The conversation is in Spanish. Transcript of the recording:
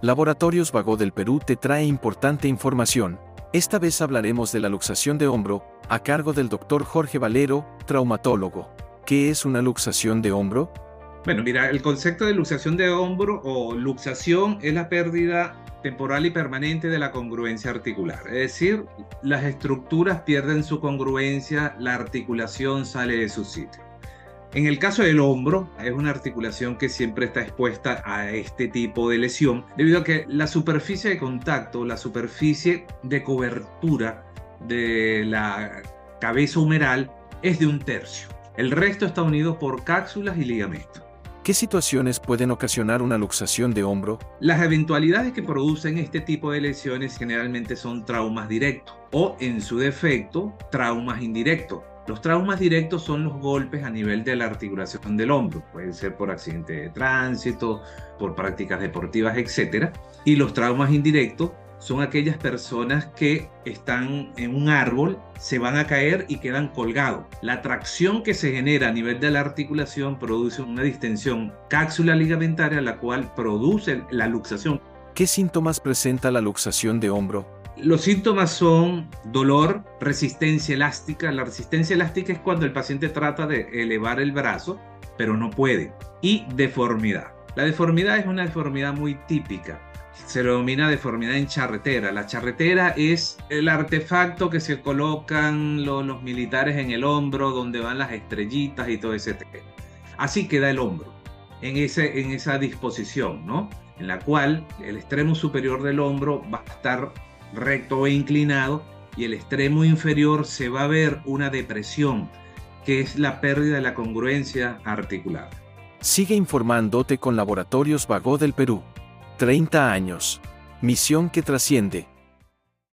Laboratorios Vago del Perú te trae importante información. Esta vez hablaremos de la luxación de hombro, a cargo del doctor Jorge Valero, traumatólogo. ¿Qué es una luxación de hombro? Bueno, mira, el concepto de luxación de hombro o luxación es la pérdida temporal y permanente de la congruencia articular. Es decir, las estructuras pierden su congruencia, la articulación sale de su sitio. En el caso del hombro, es una articulación que siempre está expuesta a este tipo de lesión, debido a que la superficie de contacto, la superficie de cobertura de la cabeza humeral es de un tercio. El resto está unido por cápsulas y ligamentos. ¿Qué situaciones pueden ocasionar una luxación de hombro? Las eventualidades que producen este tipo de lesiones generalmente son traumas directos o, en su defecto, traumas indirectos los traumas directos son los golpes a nivel de la articulación del hombro, pueden ser por accidente de tránsito, por prácticas deportivas, etc. Y los traumas indirectos son aquellas personas que están en un árbol, se van a caer y quedan colgados. La tracción que se genera a nivel de la articulación produce una distensión cápsula ligamentaria, la cual produce la luxación. ¿Qué síntomas presenta la luxación de hombro? Los síntomas son dolor, resistencia elástica. La resistencia elástica es cuando el paciente trata de elevar el brazo, pero no puede. Y deformidad. La deformidad es una deformidad muy típica. Se denomina deformidad en charretera. La charretera es el artefacto que se colocan los, militares en el hombro, donde van las estrellitas y todo ese. Así queda el hombro, en, ese, en esa disposición, ¿no? En la cual el extremo superior del hombro va a estar recto e inclinado y el extremo inferior se va a ver una depresión, que es la pérdida de la congruencia articular. Sigue informándote con Laboratorios Vago del Perú. 30 años. Misión que trasciende.